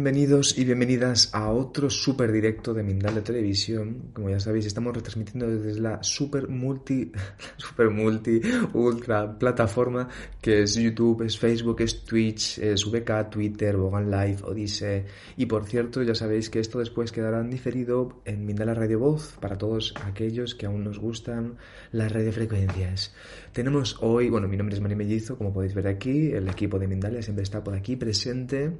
Bienvenidos y bienvenidas a otro super directo de Mindale Televisión. Como ya sabéis, estamos retransmitiendo desde la super multi, super multi, ultra plataforma que es YouTube, es Facebook, es Twitch, es VK, Twitter, Bogan Live, Odyssey. Y por cierto, ya sabéis que esto después quedará diferido en Mindala Radio Voz para todos aquellos que aún nos gustan las radiofrecuencias. Tenemos hoy, bueno, mi nombre es Mari Mellizo, como podéis ver aquí, el equipo de Mindalia siempre está por aquí presente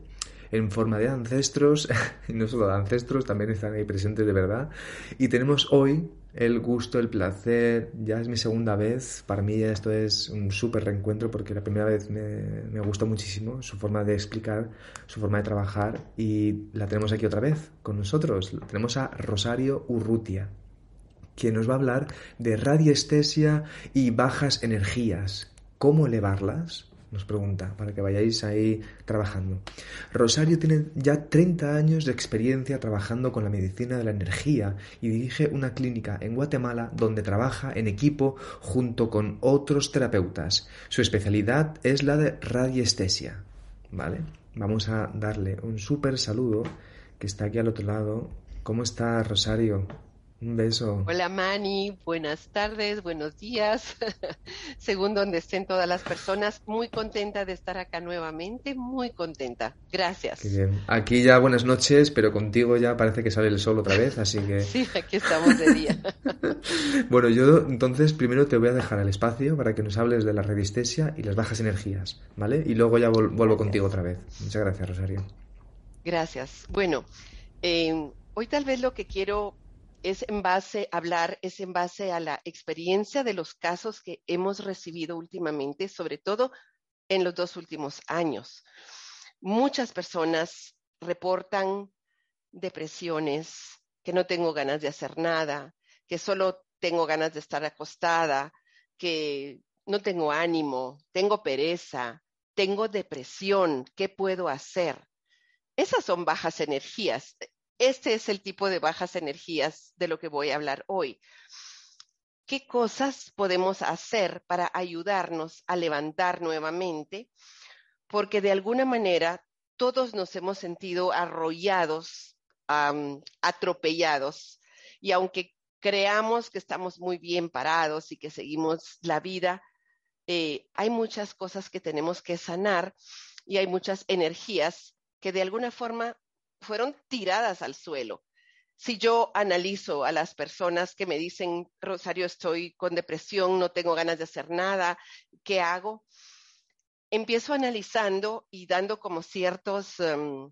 en forma de ancestros, y no solo de ancestros, también están ahí presentes de verdad. Y tenemos hoy el gusto, el placer, ya es mi segunda vez, para mí esto es un súper reencuentro porque la primera vez me, me gustó muchísimo su forma de explicar, su forma de trabajar y la tenemos aquí otra vez con nosotros. Tenemos a Rosario Urrutia quien nos va a hablar de radiestesia y bajas energías, cómo elevarlas, nos pregunta, para que vayáis ahí trabajando. Rosario tiene ya 30 años de experiencia trabajando con la medicina de la energía y dirige una clínica en Guatemala donde trabaja en equipo junto con otros terapeutas. Su especialidad es la de radiestesia. ¿Vale? Vamos a darle un súper saludo que está aquí al otro lado. ¿Cómo está Rosario? Un beso. Hola Mani, buenas tardes, buenos días, según donde estén todas las personas. Muy contenta de estar acá nuevamente, muy contenta. Gracias. Qué bien. Aquí ya buenas noches, pero contigo ya parece que sale el sol otra vez, así que... Sí, aquí estamos de día. bueno, yo entonces primero te voy a dejar el espacio para que nos hables de la resistencia y las bajas energías, ¿vale? Y luego ya vuelvo contigo otra vez. Muchas gracias, Rosario. Gracias. Bueno, eh, hoy tal vez lo que quiero es en base hablar, es en base a la experiencia de los casos que hemos recibido últimamente, sobre todo en los dos últimos años. Muchas personas reportan depresiones, que no tengo ganas de hacer nada, que solo tengo ganas de estar acostada, que no tengo ánimo, tengo pereza, tengo depresión, ¿qué puedo hacer? Esas son bajas energías. Este es el tipo de bajas energías de lo que voy a hablar hoy. ¿Qué cosas podemos hacer para ayudarnos a levantar nuevamente? Porque de alguna manera todos nos hemos sentido arrollados, atropellados, y aunque creamos que estamos muy bien parados y que seguimos la vida, eh, hay muchas cosas que tenemos que sanar y hay muchas energías que de alguna forma fueron tiradas al suelo. Si yo analizo a las personas que me dicen, Rosario, estoy con depresión, no tengo ganas de hacer nada, ¿qué hago? Empiezo analizando y dando como ciertos um,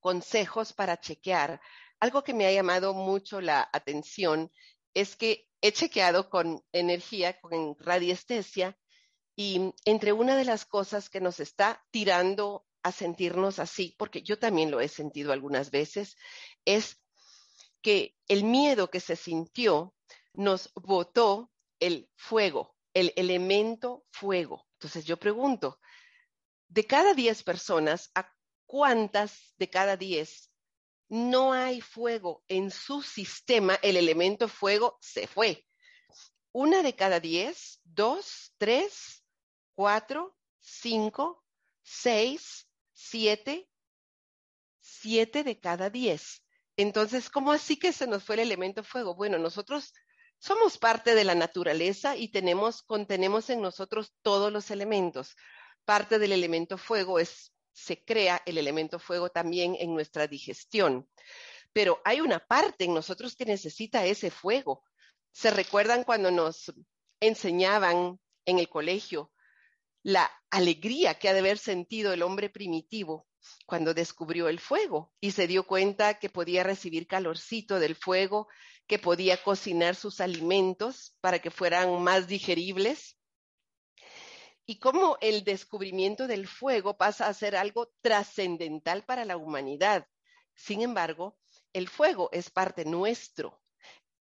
consejos para chequear. Algo que me ha llamado mucho la atención es que he chequeado con energía, con radiestesia, y entre una de las cosas que nos está tirando a sentirnos así, porque yo también lo he sentido algunas veces, es que el miedo que se sintió nos botó el fuego, el elemento fuego. Entonces yo pregunto, de cada 10 personas, ¿a cuántas de cada 10 no hay fuego en su sistema? El elemento fuego se fue. Una de cada 10, dos, tres, cuatro, cinco, seis, siete, siete de cada diez. Entonces, ¿cómo así que se nos fue el elemento fuego? Bueno, nosotros somos parte de la naturaleza y tenemos, contenemos en nosotros todos los elementos. Parte del elemento fuego es, se crea el elemento fuego también en nuestra digestión. Pero hay una parte en nosotros que necesita ese fuego. ¿Se recuerdan cuando nos enseñaban en el colegio la alegría que ha de haber sentido el hombre primitivo cuando descubrió el fuego y se dio cuenta que podía recibir calorcito del fuego, que podía cocinar sus alimentos para que fueran más digeribles. Y cómo el descubrimiento del fuego pasa a ser algo trascendental para la humanidad. Sin embargo, el fuego es parte nuestro,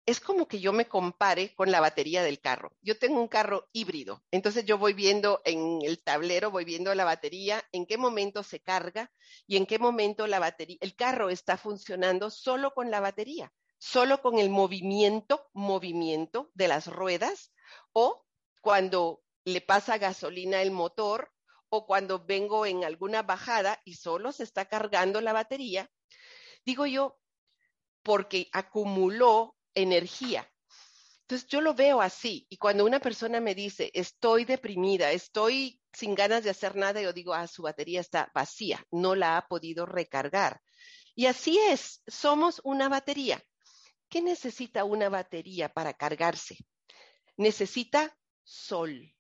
es como que yo me compare con la batería del carro. Yo tengo un carro híbrido, entonces yo voy viendo en el tablero, voy viendo la batería, en qué momento se carga y en qué momento la batería, el carro está funcionando solo con la batería, solo con el movimiento, movimiento de las ruedas o cuando le pasa gasolina el motor o cuando vengo en alguna bajada y solo se está cargando la batería, digo yo, porque acumuló energía. Entonces yo lo veo así y cuando una persona me dice, estoy deprimida, estoy sin ganas de hacer nada, yo digo, ah, su batería está vacía, no la ha podido recargar. Y así es, somos una batería. ¿Qué necesita una batería para cargarse? Necesita sol.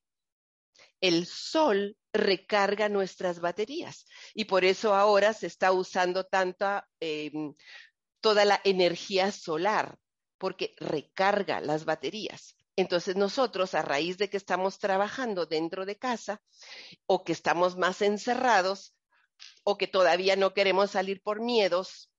El sol recarga nuestras baterías y por eso ahora se está usando tanta, eh, toda la energía solar porque recarga las baterías. Entonces nosotros, a raíz de que estamos trabajando dentro de casa o que estamos más encerrados o que todavía no queremos salir por miedos,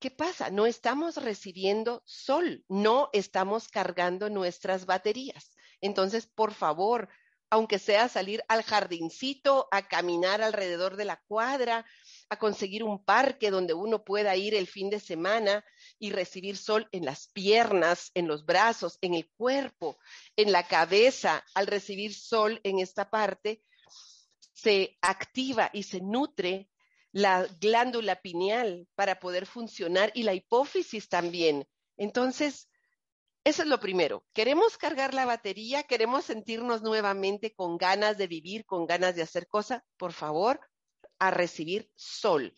¿qué pasa? No estamos recibiendo sol, no estamos cargando nuestras baterías. Entonces, por favor, aunque sea salir al jardincito, a caminar alrededor de la cuadra, a conseguir un parque donde uno pueda ir el fin de semana y recibir sol en las piernas, en los brazos, en el cuerpo, en la cabeza. Al recibir sol en esta parte, se activa y se nutre la glándula pineal para poder funcionar y la hipófisis también. Entonces, eso es lo primero. Queremos cargar la batería, queremos sentirnos nuevamente con ganas de vivir, con ganas de hacer cosas. Por favor, a recibir sol.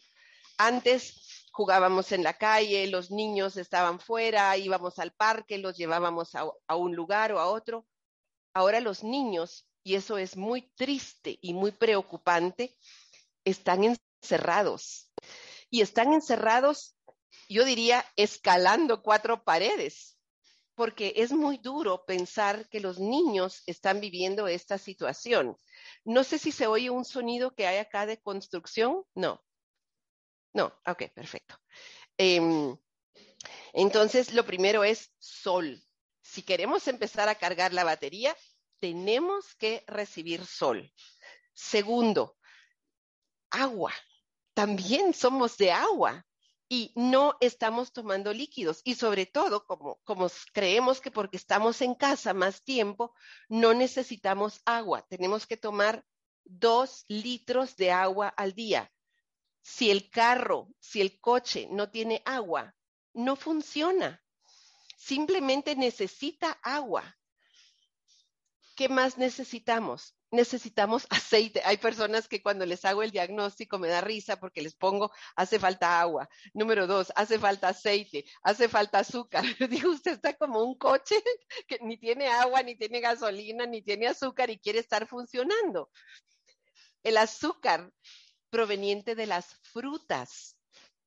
Antes jugábamos en la calle, los niños estaban fuera, íbamos al parque, los llevábamos a, a un lugar o a otro. Ahora los niños, y eso es muy triste y muy preocupante, están encerrados. Y están encerrados, yo diría, escalando cuatro paredes, porque es muy duro pensar que los niños están viviendo esta situación. No sé si se oye un sonido que hay acá de construcción. No. No, ok, perfecto. Em, entonces, lo primero es sol. Si queremos empezar a cargar la batería, tenemos que recibir sol. Segundo, agua. También somos de agua y no estamos tomando líquidos. Y sobre todo, como, creemos que porque estamos en casa más tiempo, no necesitamos agua. Tenemos que tomar dos litros de agua al día. Si el carro, si el coche no tiene agua, no funciona. Simplemente necesita agua. ¿Qué más necesitamos? Necesitamos aceite. Hay personas que cuando les hago el diagnóstico me da risa porque les pongo, hace falta agua. Número dos, hace falta aceite, hace falta azúcar. Digo, usted está como un coche que ni tiene agua, ni tiene gasolina, ni tiene azúcar y quiere estar funcionando. El azúcar proveniente de las frutas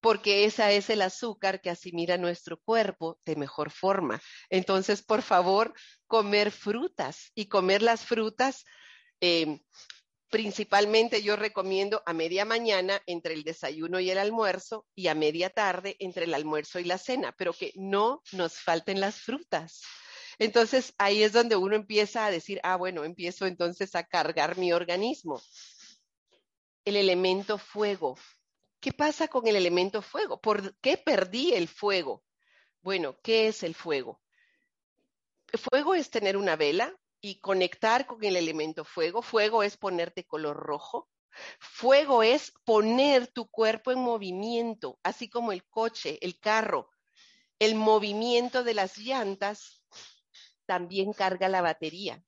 porque esa es el azúcar que asimila nuestro cuerpo de mejor forma. Entonces, por favor, comer frutas y comer las frutas eh, principalmente yo recomiendo a media mañana entre el desayuno y el almuerzo y a media tarde entre el almuerzo y la cena, pero que no nos falten las frutas. Entonces ahí es donde uno empieza a decir, ah, bueno, empiezo entonces a cargar mi organismo. El elemento fuego. ¿Qué pasa con el elemento fuego? ¿Por qué perdí el fuego? Bueno, ¿qué es el fuego? fuego es tener una vela, y conectar con el elemento fuego. Fuego es ponerte color rojo. Fuego es poner tu cuerpo en movimiento, así como el coche, el carro. El movimiento de las llantas también carga la batería.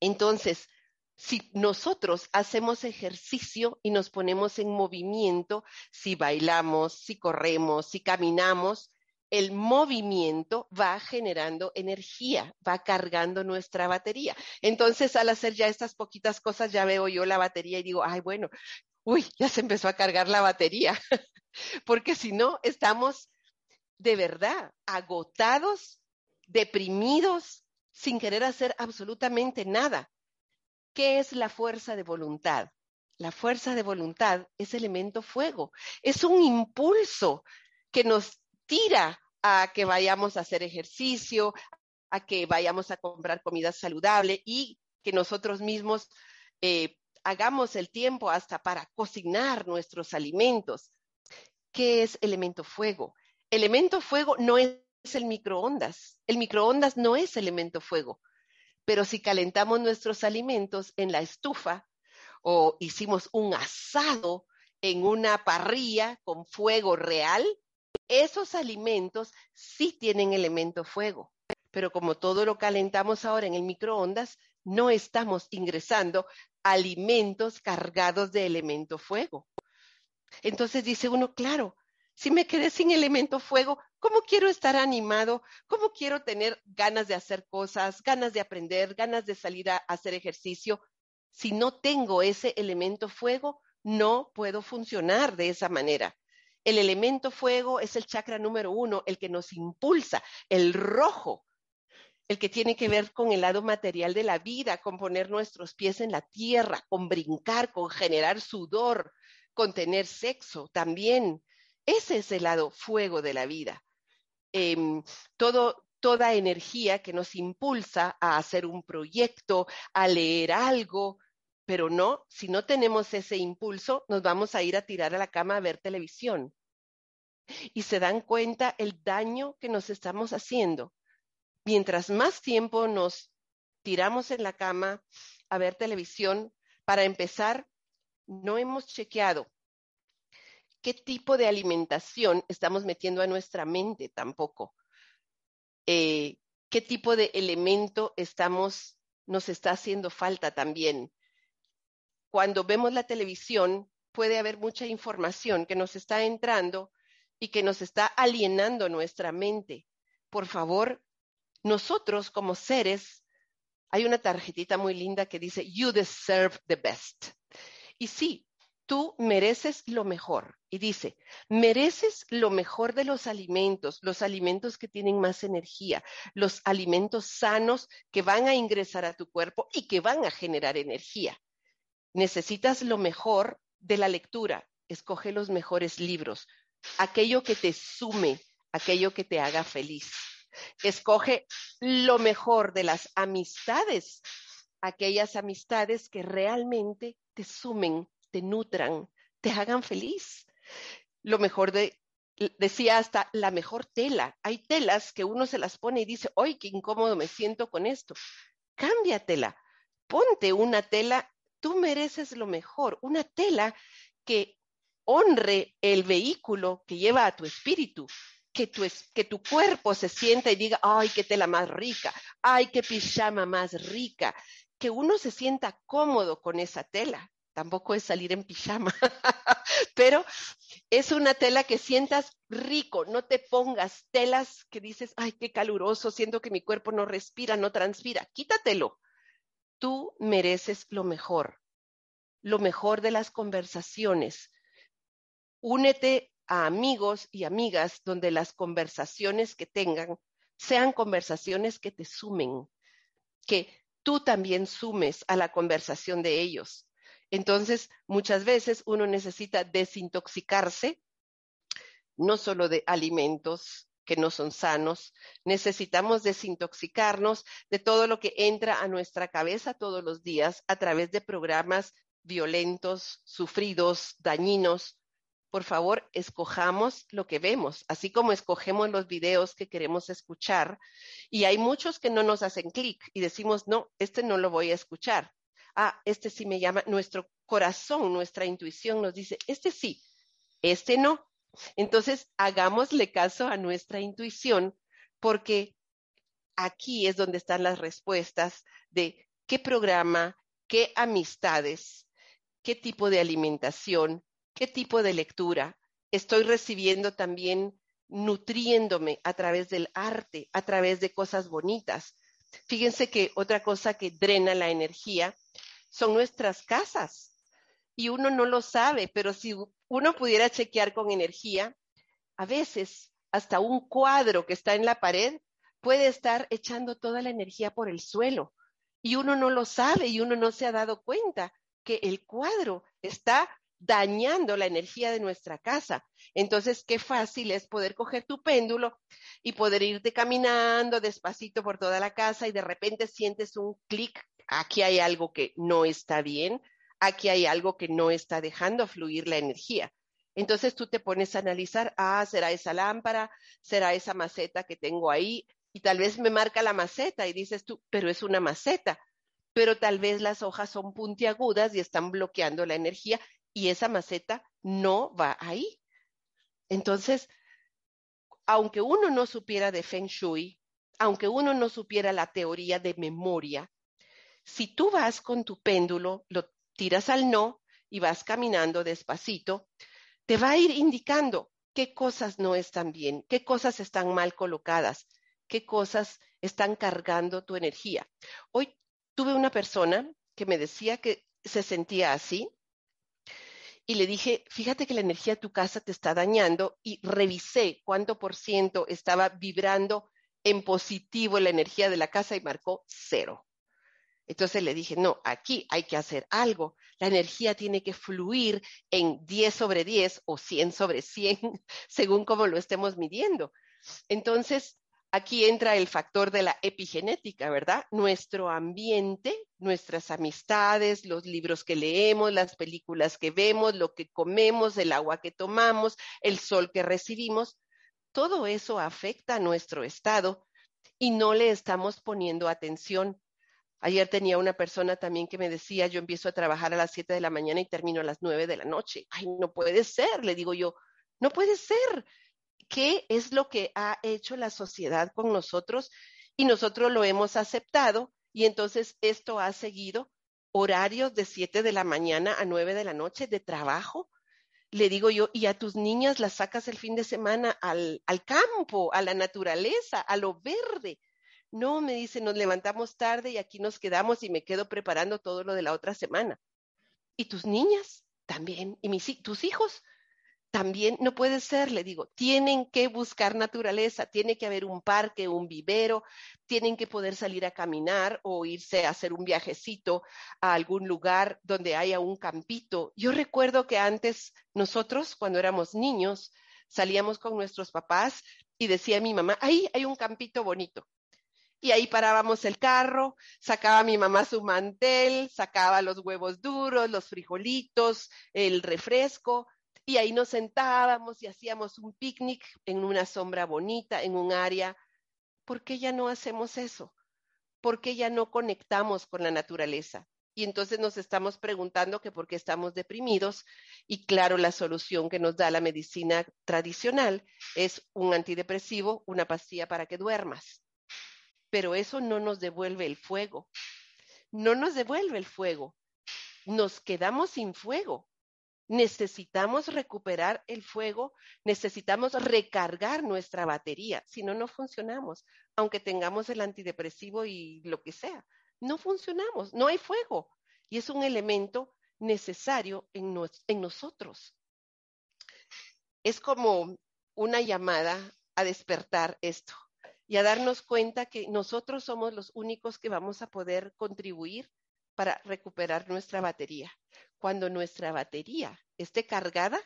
Entonces, si nosotros hacemos ejercicio y nos ponemos en movimiento, si bailamos, si corremos, si caminamos, el movimiento va generando energía, va cargando nuestra batería. Entonces, al hacer ya estas poquitas cosas, ya veo yo la batería y digo, ay, bueno, uy, ya se empezó a cargar la batería, porque si no, estamos de verdad agotados, deprimidos, sin querer hacer absolutamente nada. ¿Qué es la fuerza de voluntad? La fuerza de voluntad es elemento fuego, es un impulso que nos tira a que vayamos a hacer ejercicio, a que vayamos a comprar comida saludable y que nosotros mismos eh, hagamos el tiempo hasta para cocinar nuestros alimentos. ¿Qué es elemento fuego? Elemento fuego no es el microondas. El microondas no es elemento fuego. Pero si calentamos nuestros alimentos en la estufa o hicimos un asado en una parrilla con fuego real, esos alimentos sí tienen elemento fuego, pero como todo lo calentamos ahora en el microondas, no estamos ingresando alimentos cargados de elemento fuego. Entonces dice uno, claro, si me quedé sin elemento fuego, ¿cómo quiero estar animado? ¿Cómo quiero tener ganas de hacer cosas, ganas de aprender, ganas de salir a hacer ejercicio? Si no tengo ese elemento fuego, no puedo funcionar de esa manera. El elemento fuego es el chakra número uno, el que nos impulsa, el rojo, el que tiene que ver con el lado material de la vida, con poner nuestros pies en la tierra, con brincar, con generar sudor, con tener sexo también. Ese es el lado fuego de la vida. Em, todo, toda energía que nos impulsa a hacer un proyecto, a leer algo, pero no, si no tenemos ese impulso, nos vamos a ir a tirar a la cama a ver televisión y se dan cuenta el daño que nos estamos haciendo. Mientras más tiempo nos tiramos en la cama a ver televisión, para empezar, no hemos chequeado qué tipo de alimentación estamos metiendo a nuestra mente tampoco. Eh, qué tipo de elemento estamos, nos está haciendo falta también. Cuando vemos la televisión, puede haber mucha información que nos está entrando y que nos está alienando nuestra mente. Por favor, nosotros como seres, hay una tarjetita muy linda que dice, You deserve the best. Y sí, tú mereces lo mejor. Y dice, mereces lo mejor de los alimentos, los alimentos que tienen más energía, los alimentos sanos que van a ingresar a tu cuerpo y que van a generar energía. Necesitas lo mejor de la lectura. Escoge los mejores libros, aquello que te sume, aquello que te haga feliz. Escoge lo mejor de las amistades, aquellas amistades que realmente te sumen, te nutran, te hagan feliz. Lo mejor de, decía hasta la mejor tela. Hay telas que uno se las pone y dice, ¡ay, qué incómodo me siento con esto! Cámbiatela, ponte una tela, tú mereces lo mejor, una tela que honre el vehículo que lleva a tu espíritu, que tu, que tu cuerpo se sienta y diga, ay, qué tela más rica, ay, qué pijama más rica, que uno se sienta cómodo con esa tela. Tampoco es salir en pijama, pero es una tela que sientas rico, no te pongas telas que dices, ay, qué caluroso, siento que mi cuerpo no respira, no transpira, quítatelo. Tú mereces lo mejor, lo mejor de las conversaciones, únete a amigos y amigas donde las conversaciones que tengan sean conversaciones que te sumen, que tú también sumes a la conversación de ellos. Entonces, muchas veces uno necesita desintoxicarse, no solo de alimentos que no son sanos, necesitamos desintoxicarnos de todo lo que entra a nuestra cabeza todos los días a través de programas violentos, sufridos, dañinos, por favor, escojamos lo que vemos, así como escogemos los videos que queremos escuchar. Y hay muchos que no nos hacen clic y decimos, no, este no lo voy a escuchar. Ah, este sí me llama. Nuestro corazón, nuestra intuición nos dice, este sí, este no. Entonces, hagámosle caso a nuestra intuición porque aquí es donde están las respuestas de qué programa, qué amistades, qué tipo de alimentación, qué tipo de lectura. Estoy recibiendo también nutriéndome a través del arte, a través de cosas bonitas. Fíjense que otra cosa que drena la energía son nuestras casas. Y uno no lo sabe, pero si uno pudiera chequear con energía, a veces hasta un cuadro que está en la pared puede estar echando toda la energía por el suelo. Y uno no lo sabe y uno no se ha dado cuenta que el cuadro está dañando la energía de nuestra casa. Entonces, qué fácil es poder coger tu péndulo y poder irte caminando despacito por toda la casa y de repente sientes un clic, aquí hay algo que no está bien, aquí hay algo que no está dejando fluir la energía. Entonces tú te pones a analizar, ah, será esa lámpara, será esa maceta que tengo ahí, y tal vez me marca la maceta y dices tú, pero es una maceta, pero tal vez las hojas son puntiagudas y están bloqueando la energía y esa maceta no va ahí. Entonces, aunque uno no supiera de Feng Shui, aunque uno no supiera la teoría de memoria, si tú vas con tu péndulo, lo tiras al no y vas caminando despacito, te va a ir indicando qué cosas no están bien, qué cosas están mal colocadas, qué cosas están cargando tu energía. Hoy tuve una persona que me decía que se sentía así y le dije, fíjate que la energía de tu casa te está dañando y revisé cuánto por ciento estaba vibrando en positivo la energía de la casa y marcó cero. Entonces le dije, no, aquí hay que hacer algo. La energía tiene que fluir en 10 sobre 10 o 100 sobre 100, según como lo estemos midiendo. Entonces, aquí entra el factor de la epigenética, ¿verdad? Nuestro ambiente, nuestras amistades, los libros que leemos, las películas que vemos, lo que comemos, el agua que tomamos, el sol que recibimos, todo eso afecta a nuestro estado y no le estamos poniendo atención. Ayer tenía una persona también que me decía, yo empiezo a trabajar a las 7 de la mañana y termino a las 9 de la noche. Ay, no puede ser, le digo yo, no puede ser qué es lo que ha hecho la sociedad con nosotros y nosotros lo hemos aceptado y entonces esto ha seguido horarios de 7 de la mañana a 9 de la noche de trabajo. Le digo yo, y a tus niñas las sacas el fin de semana al, al campo, a la naturaleza, a lo verde. No, me dice, nos levantamos tarde y aquí nos quedamos y me quedo preparando todo lo de la otra semana. ¿Y tus niñas? También. ¿Y mis, tus hijos? también no puede ser, le digo, tienen que buscar naturaleza, tiene que haber un parque, un vivero, tienen que poder salir a caminar o irse a hacer un viajecito a algún lugar donde haya un campito. Yo recuerdo que antes nosotros, cuando éramos niños, salíamos con nuestros papás y decía mi mamá, ahí hay un campito bonito. Y ahí parábamos el carro, sacaba mi mamá su mantel, sacaba los huevos duros, los frijolitos, el refresco, y ahí nos sentábamos y hacíamos un picnic en una sombra bonita, en un área. ¿Por qué ya no hacemos eso? ¿Por qué ya no conectamos con la naturaleza? Y entonces nos estamos preguntando que por qué estamos deprimidos. Y claro, la solución que nos da la medicina tradicional es un antidepresivo, una pastilla para que duermas. Pero eso no nos devuelve el fuego. No nos devuelve el fuego. Nos quedamos sin fuego necesitamos recuperar el fuego, necesitamos recargar nuestra batería, si no, no funcionamos, aunque tengamos el antidepresivo y lo que sea. No funcionamos, no hay fuego y es un elemento necesario en, en nosotros. Es como una llamada a despertar esto y a darnos cuenta que nosotros somos los únicos que vamos a poder contribuir para recuperar nuestra batería. Cuando nuestra batería esté cargada,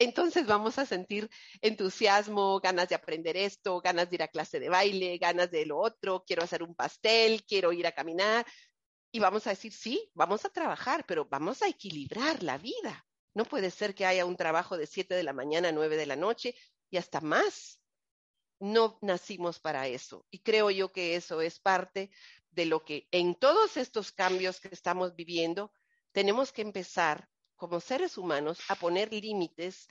entonces vamos a sentir entusiasmo, ganas de aprender esto, ganas de ir a clase de baile, ganas de lo otro, quiero hacer un pastel, quiero ir a caminar. Y vamos a decir, sí, vamos a trabajar, pero vamos a equilibrar la vida. No puede ser que haya un trabajo de 7 de la mañana a 9 de la noche y hasta más. No nacimos para eso. Y creo yo que eso es parte de lo que en todos estos cambios que estamos viviendo, tenemos que empezar como seres humanos a poner límites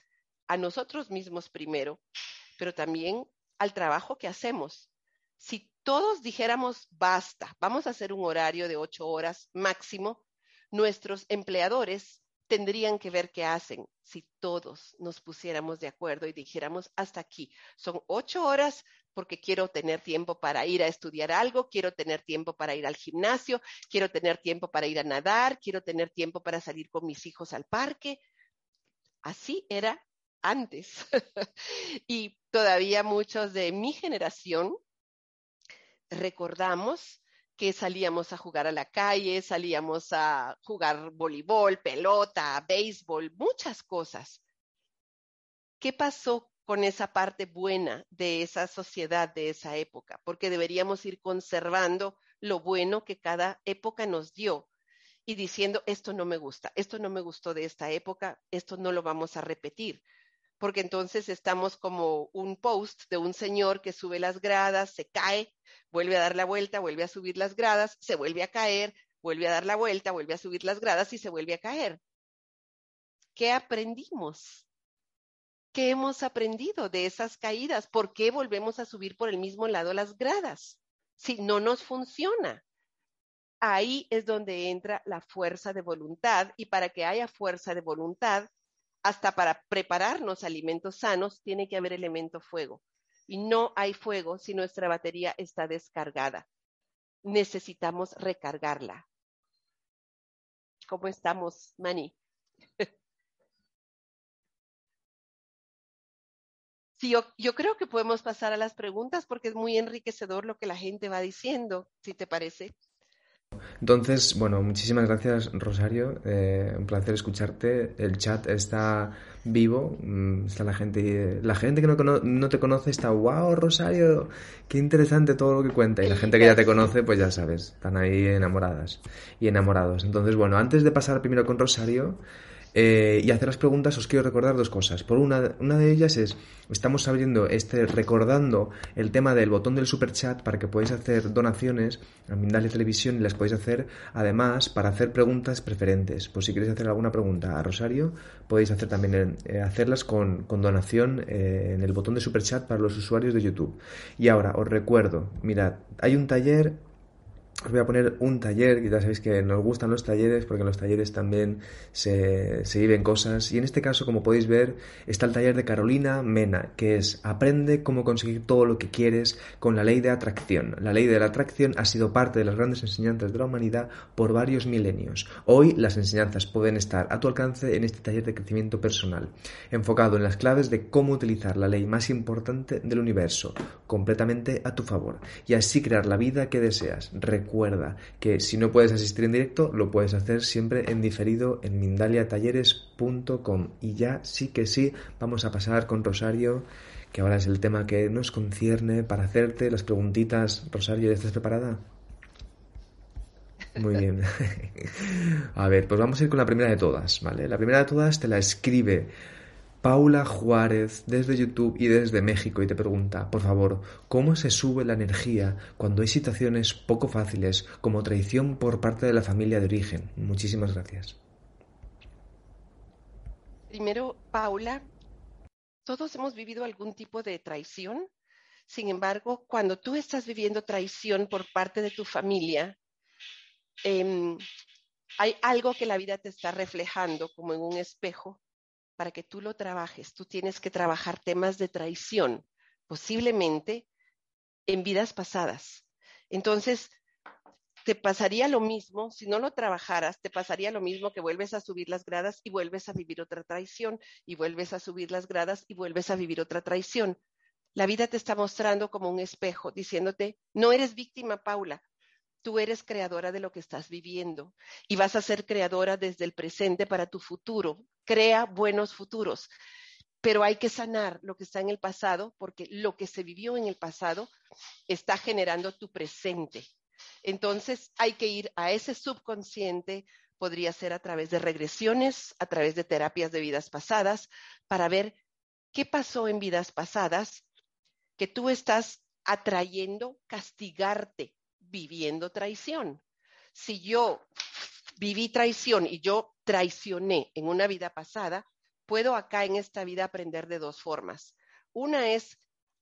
a nosotros mismos primero, pero también al trabajo que hacemos. Si todos dijéramos, basta, vamos a hacer un horario de ocho horas máximo, nuestros empleadores tendrían que ver qué hacen si todos nos pusiéramos de acuerdo y dijéramos hasta aquí. Son ocho horas porque quiero tener tiempo para ir a estudiar algo, quiero tener tiempo para ir al gimnasio, quiero tener tiempo para ir a nadar, quiero tener tiempo para salir con mis hijos al parque. Así era antes. y todavía muchos de mi generación recordamos que salíamos a jugar a la calle, salíamos a jugar voleibol, pelota, béisbol, muchas cosas. ¿Qué pasó con esa parte buena de esa sociedad, de esa época? Porque deberíamos ir conservando lo bueno que cada época nos dio y diciendo, esto no me gusta, esto no me gustó de esta época, esto no lo vamos a repetir porque entonces estamos como un post de un señor que sube las gradas, se cae, vuelve a dar la vuelta, vuelve a subir las gradas, se vuelve a caer, vuelve a dar la vuelta, vuelve a subir las gradas y se vuelve a caer. ¿Qué aprendimos? ¿Qué hemos aprendido de esas caídas? ¿Por qué volvemos a subir por el mismo lado las gradas? Si no nos funciona. Ahí es donde entra la fuerza de voluntad y para que haya fuerza de voluntad hasta para prepararnos alimentos sanos tiene que haber elemento fuego. Y no hay fuego si nuestra batería está descargada. Necesitamos recargarla. ¿Cómo estamos, Mani? sí, yo, yo creo que podemos pasar a las preguntas porque es muy enriquecedor lo que la gente va diciendo, si te parece. Entonces, bueno, muchísimas gracias Rosario, eh, un placer escucharte. El chat está vivo, mm, está la gente, la gente que no, no, te conoce está, wow Rosario, qué interesante todo lo que cuenta. Y la gente que ya te conoce, pues ya sabes, están ahí enamoradas y enamorados. Entonces, bueno, antes de pasar primero con Rosario, eh, y hacer las preguntas os quiero recordar dos cosas. Por una, una de ellas es, estamos abriendo este, recordando el tema del botón del super chat para que podáis hacer donaciones a Mindalia Televisión y las podéis hacer además para hacer preguntas preferentes. Pues si queréis hacer alguna pregunta a Rosario, podéis hacer también eh, hacerlas con, donación eh, en el botón de super chat para los usuarios de YouTube. Y ahora os recuerdo, mirad, hay un taller os voy a poner un taller, que ya sabéis que nos gustan los talleres, porque en los talleres también se, se, viven cosas. Y en este caso, como podéis ver, está el taller de Carolina Mena, que es Aprende cómo conseguir todo lo que quieres con la ley de atracción. La ley de la atracción ha sido parte de las grandes enseñanzas de la humanidad por varios milenios. Hoy las enseñanzas pueden estar a tu alcance en este taller de crecimiento personal, enfocado en las claves de cómo utilizar la ley más importante del universo, completamente a tu favor, y así crear la vida que deseas. Recuerda que si no puedes asistir en directo, lo puedes hacer siempre en diferido en mindaliatalleres.com. Y ya sí que sí, vamos a pasar con Rosario, que ahora es el tema que nos concierne, para hacerte las preguntitas. Rosario, ¿estás preparada? Muy bien. a ver, pues vamos a ir con la primera de todas, ¿vale? La primera de todas te la escribe Paula Juárez desde YouTube y desde México y te pregunta, por favor, ¿cómo se sube la energía cuando hay situaciones poco fáciles como traición por parte de la familia de origen? Muchísimas gracias. Primero, Paula, todos hemos vivido algún tipo de traición. Sin embargo, cuando tú estás viviendo traición por parte de tu familia, eh, hay algo que la vida te está reflejando como en un espejo para que tú lo trabajes, tú tienes que trabajar temas de traición, posiblemente en vidas pasadas. Entonces, te pasaría lo mismo, si no lo trabajaras, te pasaría lo mismo que vuelves a subir las gradas y vuelves a vivir otra traición, y vuelves a subir las gradas y vuelves a vivir otra traición. La vida te está mostrando como un espejo, diciéndote, no eres víctima, Paula, tú eres creadora de lo que estás viviendo y vas a ser creadora desde el presente para tu futuro. Crea buenos futuros, pero hay que sanar lo que está en el pasado porque lo que se vivió en el pasado está generando tu presente. Entonces hay que ir a ese subconsciente, podría ser a través de regresiones, a través de terapias de vidas pasadas, para ver qué pasó en vidas pasadas que tú estás atrayendo castigarte viviendo traición. Si yo viví traición y yo traicioné en una vida pasada, puedo acá en esta vida aprender de dos formas. Una es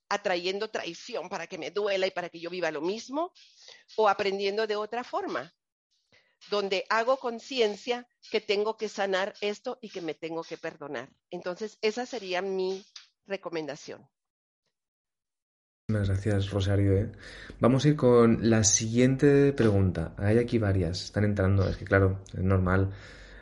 atrayendo traición para que me duela y para que yo viva lo mismo, o aprendiendo de otra forma. donde hago conciencia que tengo que sanar esto y que me tengo que perdonar. Entonces, esa sería mi recomendación. Gracias, Rosario. ¿eh? Vamos a ir con la siguiente pregunta. Hay aquí varias, están entrando, es que claro, es normal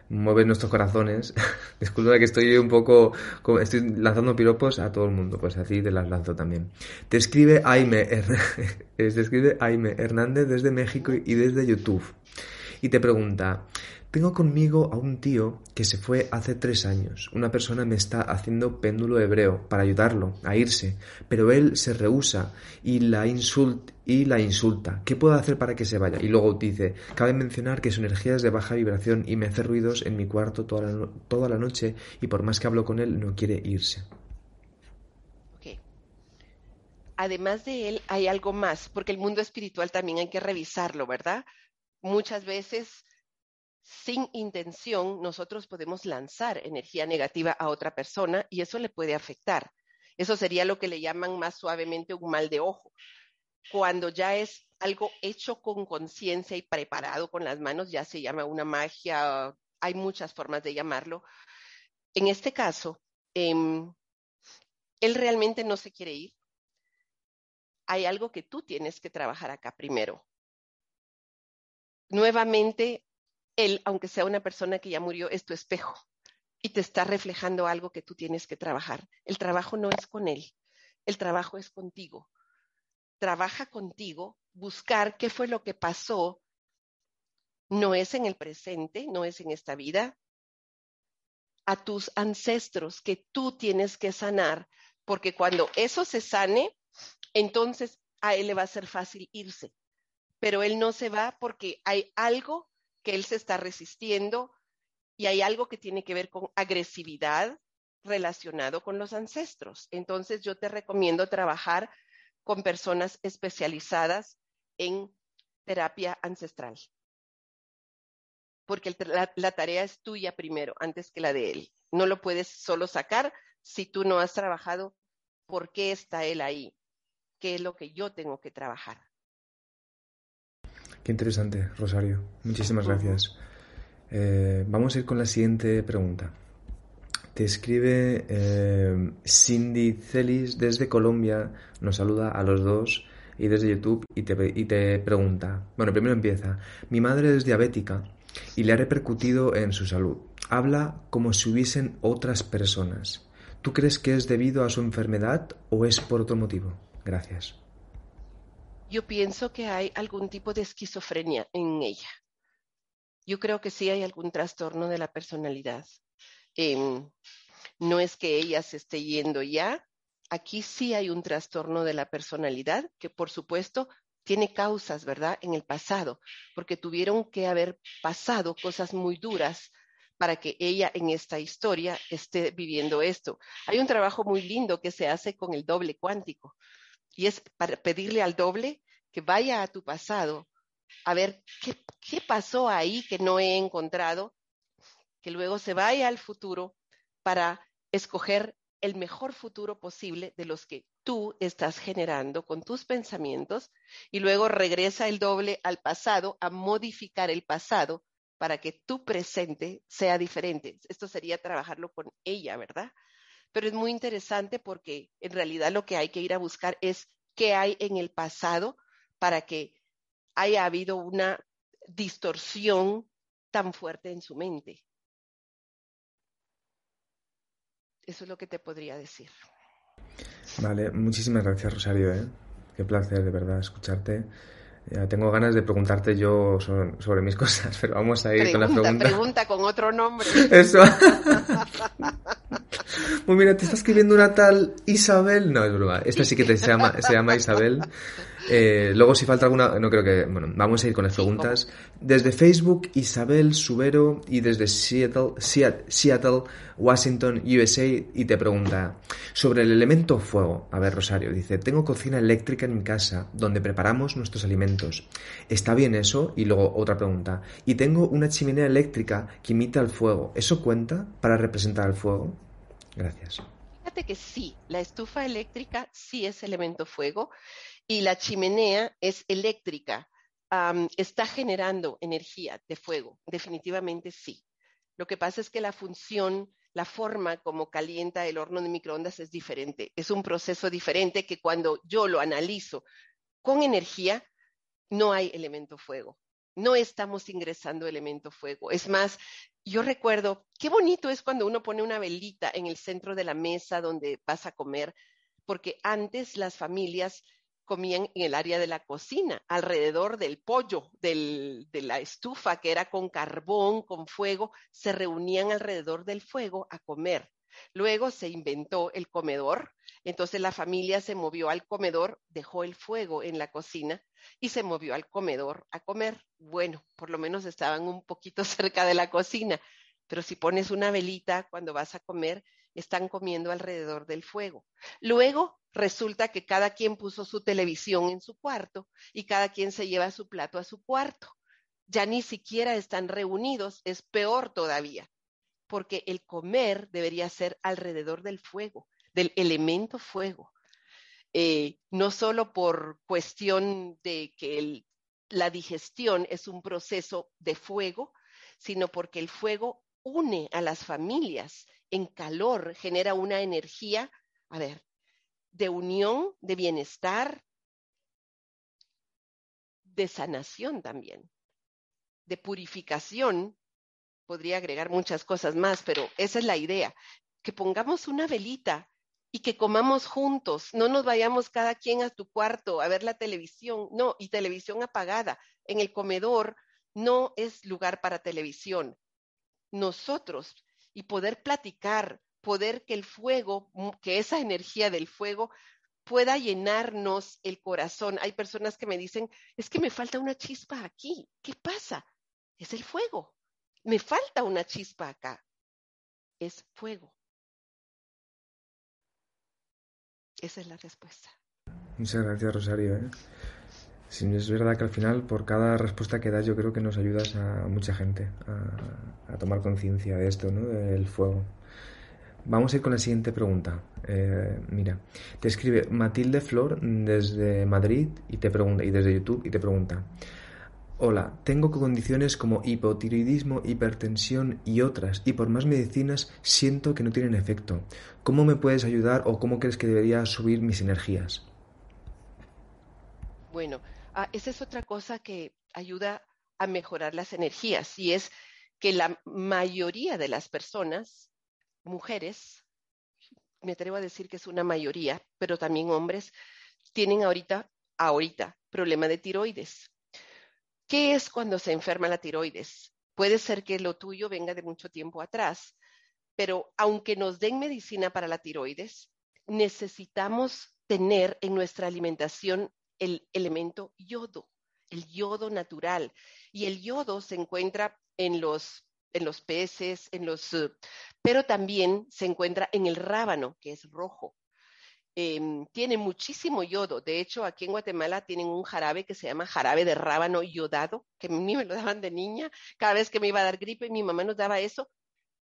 mueve nuestros corazones. Disculpa que estoy un poco, estoy lanzando piropos a todo el mundo, pues a ti te las lanzo también. Te escribe Aime, te escribe Aime Hernández desde México y desde YouTube. Y te pregunta, tengo conmigo a un tío que se fue hace tres años. Una persona me está haciendo péndulo hebreo para ayudarlo a irse, pero él se rehúsa y la, y la insulta. ¿Qué puedo hacer para que se vaya? Y luego dice, cabe mencionar que su energía es de baja vibración y me hace ruidos en mi cuarto toda la, toda la noche y por más que hablo con él no quiere irse. Además de él hay algo más, porque el mundo espiritual también hay que revisarlo, ¿verdad? Muchas veces sin intención, nosotros podemos lanzar energía negativa a otra persona y eso le puede afectar. Eso sería lo que le llaman más suavemente un mal de ojo. Cuando ya es algo hecho con conciencia y preparado con las manos, ya se llama una magia, hay muchas formas de llamarlo. En este caso, em, él realmente no se quiere ir. Hay algo que tú tienes que trabajar acá primero. Nuevamente, él, aunque sea una persona que ya murió, es tu espejo y te está reflejando algo que tú tienes que trabajar. El trabajo no es con él, el trabajo es contigo. Trabaja contigo, buscar qué fue lo que pasó. No es en el presente, no es en esta vida. A tus ancestros que tú tienes que sanar, porque cuando eso se sane, entonces a él le va a ser fácil irse. Pero él no se va porque hay algo que él se está resistiendo y hay algo que tiene que ver con agresividad relacionado con los ancestros. Entonces yo te recomiendo trabajar con personas especializadas en terapia ancestral, porque la, la, tarea es tuya primero, antes que la de él. No lo puedes solo sacar si tú no has trabajado por qué está él ahí, qué es lo que yo tengo que trabajar. Qué interesante, Rosario. Muchísimas gracias. Eh, vamos a ir con la siguiente pregunta. Te escribe eh, Cindy Celis desde Colombia, nos saluda a los dos y desde YouTube y te, y te pregunta, bueno, primero empieza, mi madre es diabética y le ha repercutido en su salud. Habla como si hubiesen otras personas. ¿Tú crees que es debido a su enfermedad o es por otro motivo? Gracias yo pienso que hay algún tipo de esquizofrenia en ella. Yo creo que sí hay algún trastorno de la personalidad. Em, no es que ella se esté yendo ya. Aquí sí hay un trastorno de la personalidad que, por supuesto, tiene causas, ¿verdad?, en el pasado, porque tuvieron que haber pasado cosas muy duras para que ella en esta historia esté viviendo esto. Hay un trabajo muy lindo que se hace con el doble cuántico, y es para pedirle al doble que vaya a tu pasado a ver qué, qué pasó ahí que no he encontrado, que luego se vaya al futuro para escoger el mejor futuro posible de los que tú estás generando con tus pensamientos y luego regresa el doble al pasado a modificar el pasado para que tu presente sea diferente. Esto sería trabajarlo con ella, ¿verdad? Pero es muy interesante porque en realidad lo que hay que ir a buscar es qué hay en el pasado para que haya habido una distorsión tan fuerte en su mente. Eso es lo que te podría decir. Vale, muchísimas gracias Rosario. ¿eh? Qué placer de verdad escucharte. Ya tengo ganas de preguntarte yo sobre, mis cosas, pero vamos a ir con la pregunta. Pregunta con otro nombre. Eso. pues mira, te está escribiendo una tal Isabel. No, es broma. Esta sí que te, se, llama, se llama Isabel. Eh, luego, si falta alguna, no creo que. Bueno, vamos a ir con las preguntas. Desde Facebook, Isabel Subero y desde Seattle, Seattle, Washington, USA, y te pregunta sobre el elemento fuego. A ver, Rosario, dice: Tengo cocina eléctrica en mi casa donde preparamos nuestros alimentos. ¿Está bien eso? Y luego otra pregunta. Y tengo una chimenea eléctrica que imita el fuego. ¿Eso cuenta para representar el fuego? Gracias. Fíjate que sí, la estufa eléctrica sí es elemento fuego y la chimenea es eléctrica, está generando energía de fuego. Definitivamente sí. Lo que pasa es que la función, la forma como calienta el horno de microondas es diferente. Es un proceso diferente que cuando yo lo analizo con energía, no hay elemento fuego. No estamos ingresando elemento fuego. Es más, yo recuerdo, qué bonito es cuando uno pone una velita en el centro de la mesa donde vas a comer, porque antes las familias comían en el área de la cocina, alrededor del pollo, de la estufa que era con carbón, con fuego, se reunían alrededor del fuego a comer. Luego se inventó el comedor, entonces la familia se movió al comedor, dejó el fuego en la cocina y se movió al comedor a comer. Bueno, por lo menos estaban un poquito cerca de la cocina, pero si pones una velita cuando vas a comer, están comiendo alrededor del fuego. Luego resulta que cada quien puso su televisión en su cuarto y cada quien se lleva su plato a su cuarto. Ya ni siquiera están reunidos, es peor todavía, porque el comer debería ser alrededor del fuego, del elemento fuego. Eh, no solo por cuestión de que la digestión es un proceso de fuego, sino porque el fuego une a las familias en calor, genera una energía, a ver, de unión, de bienestar, de sanación también, de purificación. Podría agregar muchas cosas más, pero esa es la idea, que pongamos una velita y que comamos juntos, no nos vayamos cada quien a tu cuarto a ver la televisión, no, y televisión apagada. En el comedor no es lugar para televisión. Nosotros y poder platicar, poder que el fuego, que esa energía del fuego pueda llenarnos el corazón. Hay personas que me dicen, es que me falta una chispa aquí. ¿Qué pasa? Es el fuego. Me falta una chispa acá. Es fuego. Esa es la respuesta. Muchas gracias, Rosario. ¿eh? Sí, es verdad que al final, por cada respuesta que das, yo creo que nos ayudas a mucha gente a, tomar conciencia de esto, ¿no? Del fuego. Vamos a ir con la siguiente pregunta. Eh, mira, te escribe Matilde Flor desde Madrid y te pregunta, y desde YouTube y te pregunta. Hola, tengo condiciones como hipotiroidismo, hipertensión y otras, y por más medicinas siento que no tienen efecto. ¿Cómo me puedes ayudar o cómo crees que debería subir mis energías? Bueno, ah, esa es otra cosa que ayuda a mejorar las energías, y es que la mayoría de las personas, mujeres, me atrevo a decir que es una mayoría, pero también hombres, tienen ahorita, ahorita, problema de tiroides ¿Qué es cuando se enferma la tiroides? Puede ser que lo tuyo venga de mucho tiempo atrás, pero aunque nos den medicina para la tiroides, necesitamos tener en nuestra alimentación el elemento yodo, el yodo natural. Y el yodo se encuentra en los, en los peces, en los, pero también se encuentra en el rábano, que es rojo. Em, tiene muchísimo yodo. De hecho, aquí en Guatemala tienen un jarabe que se llama jarabe de rábano yodado, que a mí me lo daban de niña. Cada vez que me iba a dar gripe, mi mamá nos daba eso.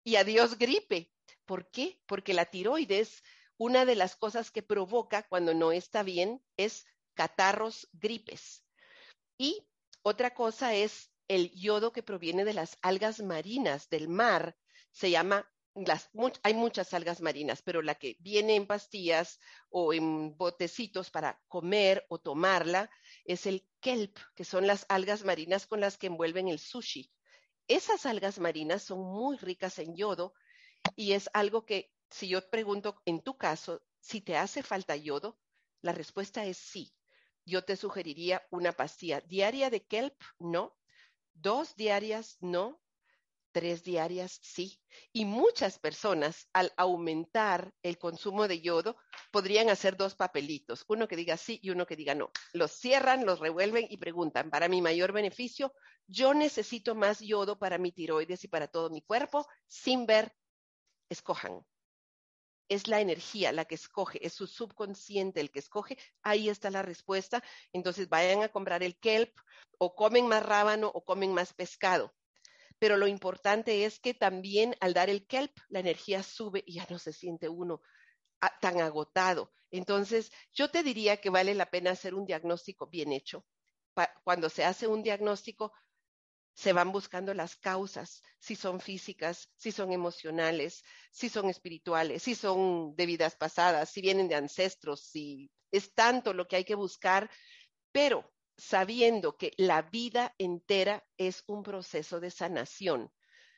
Y adiós gripe. ¿Por qué? Porque la tiroides, una de las cosas que provoca cuando no está bien es catarros, gripes. Y otra cosa es el yodo que proviene de las algas marinas del mar. Se llama hay muchas algas marinas, pero la que viene en pastillas o en botecitos para comer o tomarla es el kelp, que son las algas marinas con las que envuelven el sushi. Esas algas marinas son muy ricas en yodo y es algo que si yo pregunto en tu caso si te hace falta yodo, la respuesta es sí. Yo te sugeriría una pastilla diaria de kelp, no. Dos diarias, no tres diarias, sí. Y muchas personas, al aumentar el consumo de yodo, podrían hacer dos papelitos, uno que diga sí y uno que diga no. Los cierran, los revuelven y preguntan, para mi mayor beneficio, yo necesito más yodo para mi tiroides y para todo mi cuerpo, sin ver, escojan. Es la energía la que escoge, es su subconsciente el que escoge. Ahí está la respuesta. Entonces vayan a comprar el kelp o comen más rábano o comen más pescado pero lo importante es que también al dar el kelp, la energía sube y ya no se siente uno tan agotado. Entonces, yo te diría que vale la pena hacer un diagnóstico bien hecho cuando se hace un diagnóstico, se van buscando las causas, si son físicas, si son emocionales, si son espirituales, si son de vidas pasadas, si vienen de ancestros, si es tanto lo que hay que buscar, pero sabiendo que la vida entera es un proceso de sanación.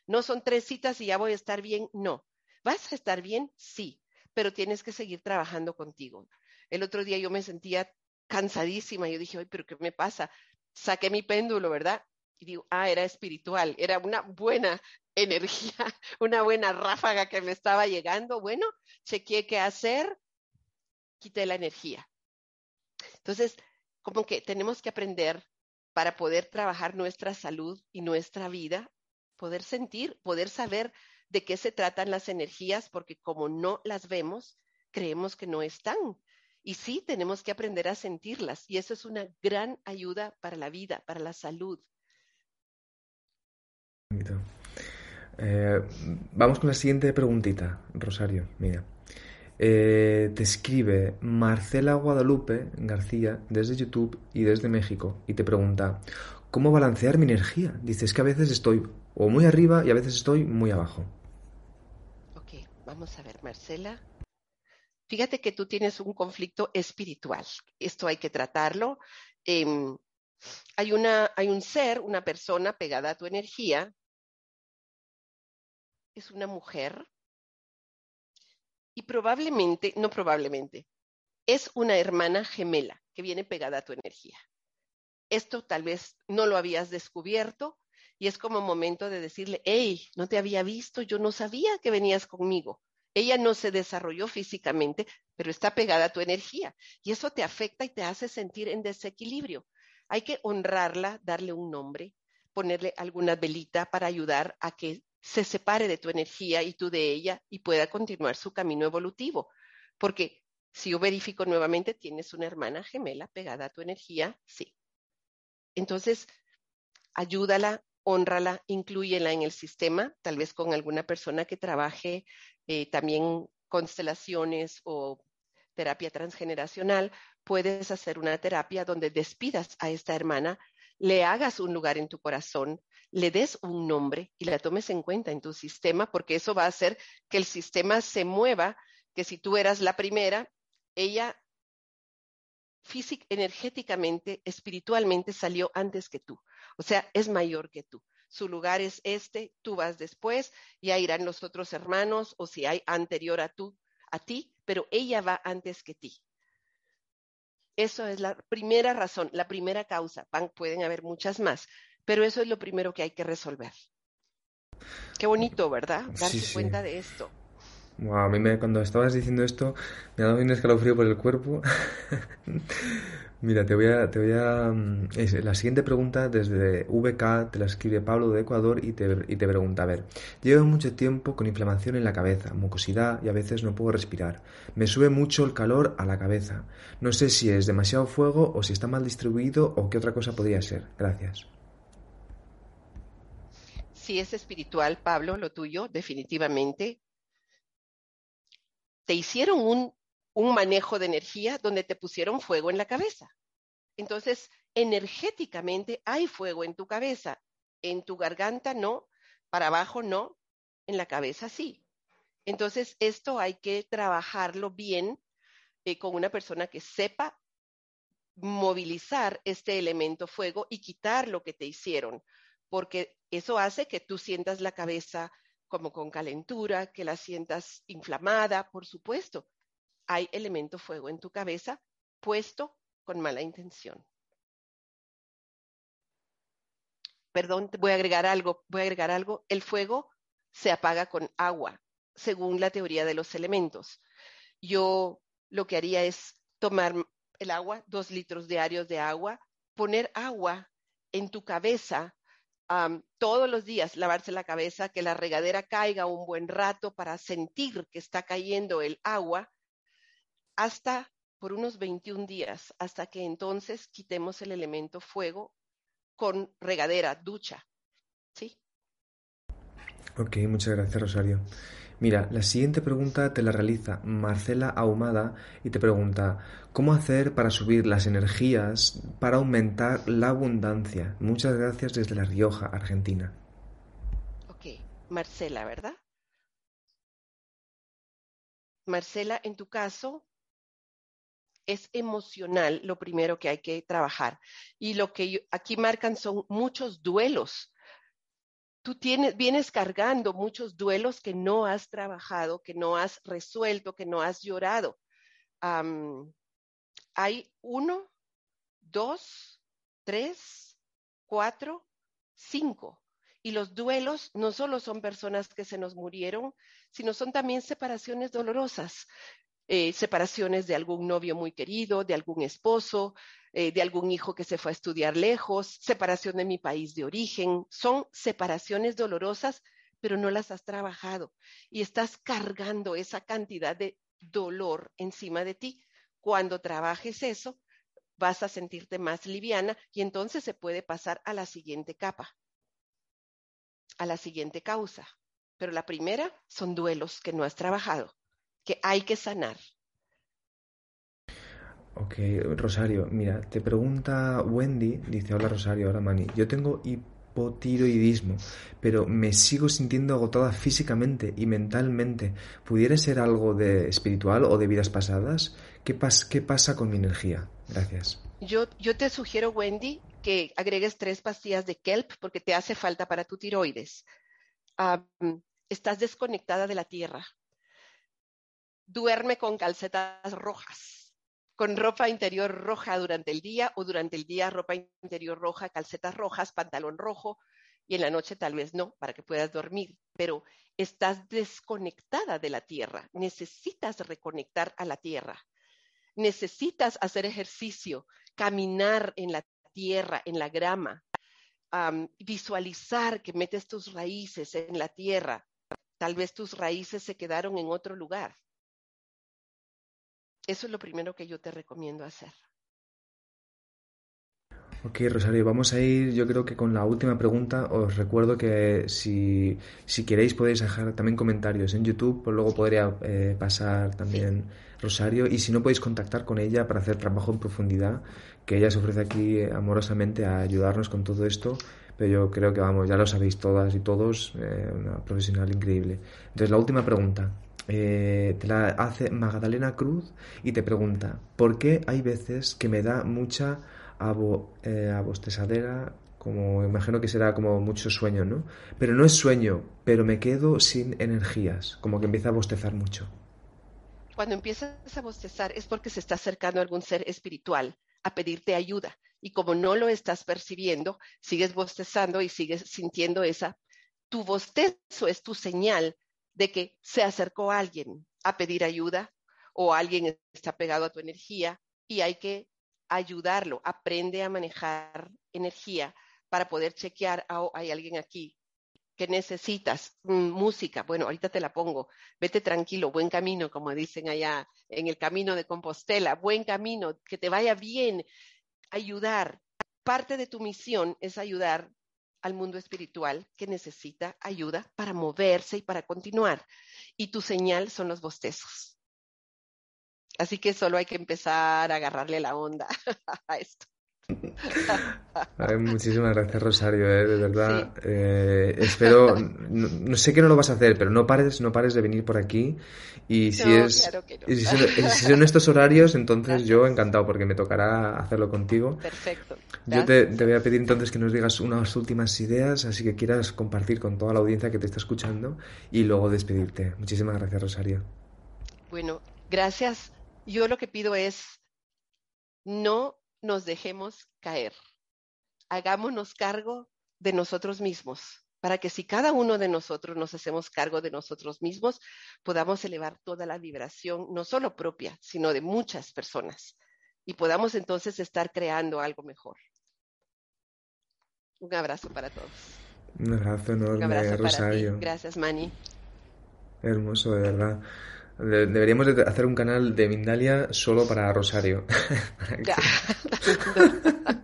No son tres citas y ya voy a estar bien, no. ¿Vas a estar bien? Sí, pero tienes que seguir trabajando contigo. El otro día yo me sentía cansadísima, yo dije, ay, pero ¿qué me pasa? Saqué mi péndulo, ¿verdad? Y digo, ah, era espiritual, era una buena energía, una buena ráfaga que me estaba llegando. Bueno, chequeé qué hacer, quité la energía. Entonces, como que tenemos que aprender para poder trabajar nuestra salud y nuestra vida, poder sentir, poder saber de qué se tratan las energías, porque como no las vemos, creemos que no están. Y sí, tenemos que aprender a sentirlas y eso es una gran ayuda para la vida, para la salud. Eh, vamos con la siguiente preguntita, Rosario. Mira. Eh, te escribe Marcela Guadalupe García desde YouTube y desde México y te pregunta, ¿cómo balancear mi energía? Dices que a veces estoy o muy arriba y a veces estoy muy abajo. Ok, vamos a ver, Marcela. Fíjate que tú tienes un conflicto espiritual. Esto hay que tratarlo. Em, hay, una, hay un ser, una persona pegada a tu energía es una mujer y probablemente, no probablemente, es una hermana gemela que viene pegada a tu energía. Esto tal vez no lo habías descubierto y es como momento de decirle, hey, no te había visto, yo no sabía que venías conmigo. Ella no se desarrolló físicamente, pero está pegada a tu energía y eso te afecta y te hace sentir en desequilibrio. Hay que honrarla, darle un nombre, ponerle alguna velita para ayudar a que se separe de tu energía y tú de ella y pueda continuar su camino evolutivo. Porque si yo verifico nuevamente, tienes una hermana gemela pegada a tu energía, sí. Entonces, ayúdala, honrala, incluyela en el sistema, tal vez con alguna persona que trabaje eh, también constelaciones o terapia transgeneracional, puedes hacer una terapia donde despidas a esta hermana, le hagas un lugar en tu corazón, le des un nombre y la tomes en cuenta en tu sistema, porque eso va a hacer que el sistema se mueva, que si tú eras la primera, ella física, energéticamente, espiritualmente salió antes que tú. O sea, es mayor que tú. Su lugar es este, tú vas después, ya irán los otros hermanos, o si hay anterior a tú, a ti, pero ella va antes que ti. Eso es la primera razón, la primera causa. pueden haber muchas más, pero eso es lo primero que hay que resolver. Qué bonito, ¿verdad? Darse cuenta de esto. a mí me, cuando estabas diciendo esto me ha dado un escalofrío por el cuerpo. Mira, te voy a, te voy a mm, la siguiente pregunta desde VK te la escribe Pablo de Ecuador y te, y te pregunta, a ver, llevo mucho tiempo con inflamación en la cabeza, mucosidad y a veces no puedo respirar. Me sube mucho el calor a la cabeza. No sé si es demasiado fuego o si está mal distribuido o qué otra cosa podría ser. Gracias. Si es espiritual, Pablo, lo tuyo, definitivamente. Te hicieron un un manejo de energía donde te pusieron fuego en la cabeza. Entonces, energéticamente hay fuego en tu cabeza, en tu garganta no, para abajo no, en la cabeza sí. Entonces, esto hay que trabajarlo bien eh, con una persona que sepa movilizar este elemento fuego y quitar lo que te hicieron, porque eso hace que tú sientas la cabeza como con calentura, que la sientas inflamada, por supuesto, hay elemento fuego en tu cabeza puesto con mala intención. Perdón, voy a agregar algo, voy a agregar algo. El fuego se apaga con agua, según la teoría de los elementos. Yo lo que haría es tomar el agua, dos litros diarios de agua, poner agua en tu cabeza todos los días, lavarse la cabeza, que la regadera caiga un buen rato para sentir que está cayendo el agua hasta por unos 21 días, hasta que entonces quitemos el elemento fuego con regadera, ducha. ¿Sí? Ok, muchas gracias, Rosario. Mira, la siguiente pregunta te la realiza Marcela Ahumada y te pregunta, ¿cómo hacer para subir las energías para aumentar la abundancia? Muchas gracias desde La Rioja, Argentina. Ok, Marcela, ¿verdad? Marcela, en tu caso, es emocional lo primero que hay que trabajar. Y lo que aquí marcan son muchos duelos tú tienes, vienes cargando muchos duelos que no has trabajado, que no has resuelto, que no has llorado. hay uno, dos, tres, cuatro, cinco. Y los duelos no solo son personas que se nos murieron, sino son también separaciones dolorosas. Eh, separaciones de algún novio muy querido, de algún esposo, eh, de algún hijo que se fue a estudiar lejos, separación de mi país de origen. Son separaciones dolorosas, pero no las has trabajado y estás cargando esa cantidad de dolor encima de ti. Cuando trabajes eso, vas a sentirte más liviana y entonces se puede pasar a la siguiente capa, a la siguiente causa. Pero la primera son duelos que no has trabajado que hay que sanar. Ok, Rosario, mira, te pregunta Wendy, dice, hola Rosario, hola Mani, yo tengo hipotiroidismo, pero me sigo sintiendo agotada físicamente y mentalmente. ¿Pudiera ser algo de espiritual o de vidas pasadas? ¿Qué, qué pasa con mi energía? Gracias. Yo, yo te sugiero, Wendy, que agregues tres pastillas de kelp porque te hace falta para tu tiroides. estás desconectada de la tierra duerme con calcetas rojas, con ropa interior roja durante el día o durante el día ropa interior roja, calcetas rojas, pantalón rojo y en la noche tal vez no, para que puedas dormir, pero estás desconectada de la tierra, necesitas reconectar a la tierra, necesitas hacer ejercicio, caminar en la tierra, en la grama, visualizar que metes tus raíces en la tierra. Tal vez tus raíces se quedaron en otro lugar. Eso es lo primero que yo te recomiendo hacer. Ok, Rosario, vamos a ir yo creo que con la última pregunta. Os recuerdo que si, queréis podéis dejar también comentarios en YouTube, pues luego podría eh, pasar también Rosario. Y si no podéis contactar con ella para hacer trabajo en profundidad, que ella se ofrece aquí eh, amorosamente a ayudarnos con todo esto. Pero yo creo que vamos, ya lo sabéis todas y todos, eh, una profesional increíble. Entonces, la última pregunta. Eh, te la hace Magdalena Cruz y te pregunta, ¿por qué hay veces que me da mucha abo, eh, como imagino que será como mucho sueño, ¿no? Pero no es sueño, pero me quedo sin energías, como que empieza a bostezar mucho. Cuando empiezas a bostezar es porque se está acercando algún ser espiritual a pedirte ayuda y como no lo estás percibiendo, sigues bostezando y sigues sintiendo esa. Tu bostezo es tu señal de que se acercó alguien a pedir ayuda o alguien está pegado a tu energía y hay que ayudarlo. Aprende a manejar energía para poder chequear, oh, hay alguien aquí que necesitas mm, música. Bueno, ahorita te la pongo. Vete tranquilo, buen camino, como dicen allá en el camino de Compostela. Buen camino, que te vaya bien. Ayudar. Parte de tu misión es ayudar al mundo espiritual que necesita ayuda para moverse y para continuar. Y tu señal son los bostezos. Así que solo hay que empezar a agarrarle la onda a esto. muchísimas gracias, Rosario, eh, de verdad. Eh, espero, no, sé que no lo vas a hacer, pero no pares, no pares de venir por aquí. Y si es, si, son, estos horarios, entonces yo encantado, porque me tocará hacerlo contigo. Perfecto. Yo te, voy a pedir entonces que nos digas unas últimas ideas, así que quieras compartir con toda la audiencia que te está escuchando y luego despedirte. Muchísimas gracias, Rosario. Bueno, gracias. Yo lo que pido es no nos dejemos caer. Hagámonos cargo de nosotros mismos, para que si cada uno de nosotros nos hacemos cargo de nosotros mismos, podamos elevar toda la vibración, no solo propia, sino de muchas personas, y podamos entonces estar creando algo mejor. Un abrazo para todos. Un abrazo enorme, Un abrazo Rosario. Gracias, Mani. Hermoso, de verdad. Deberíamos de hacer un canal de Mindalia solo para Rosario.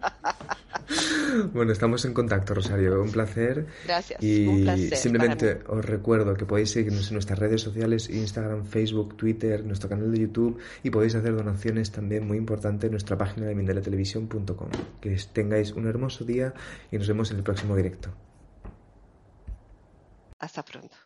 Bueno, estamos en contacto, Rosario. Un placer. Gracias. Y un placer simplemente os recuerdo que podéis seguirnos en nuestras redes sociales, Instagram, Facebook, Twitter, nuestro canal de YouTube y podéis hacer donaciones también muy importante en nuestra página de mindaletelevision.com. Que tengáis un hermoso día y nos vemos en el próximo directo. Hasta pronto.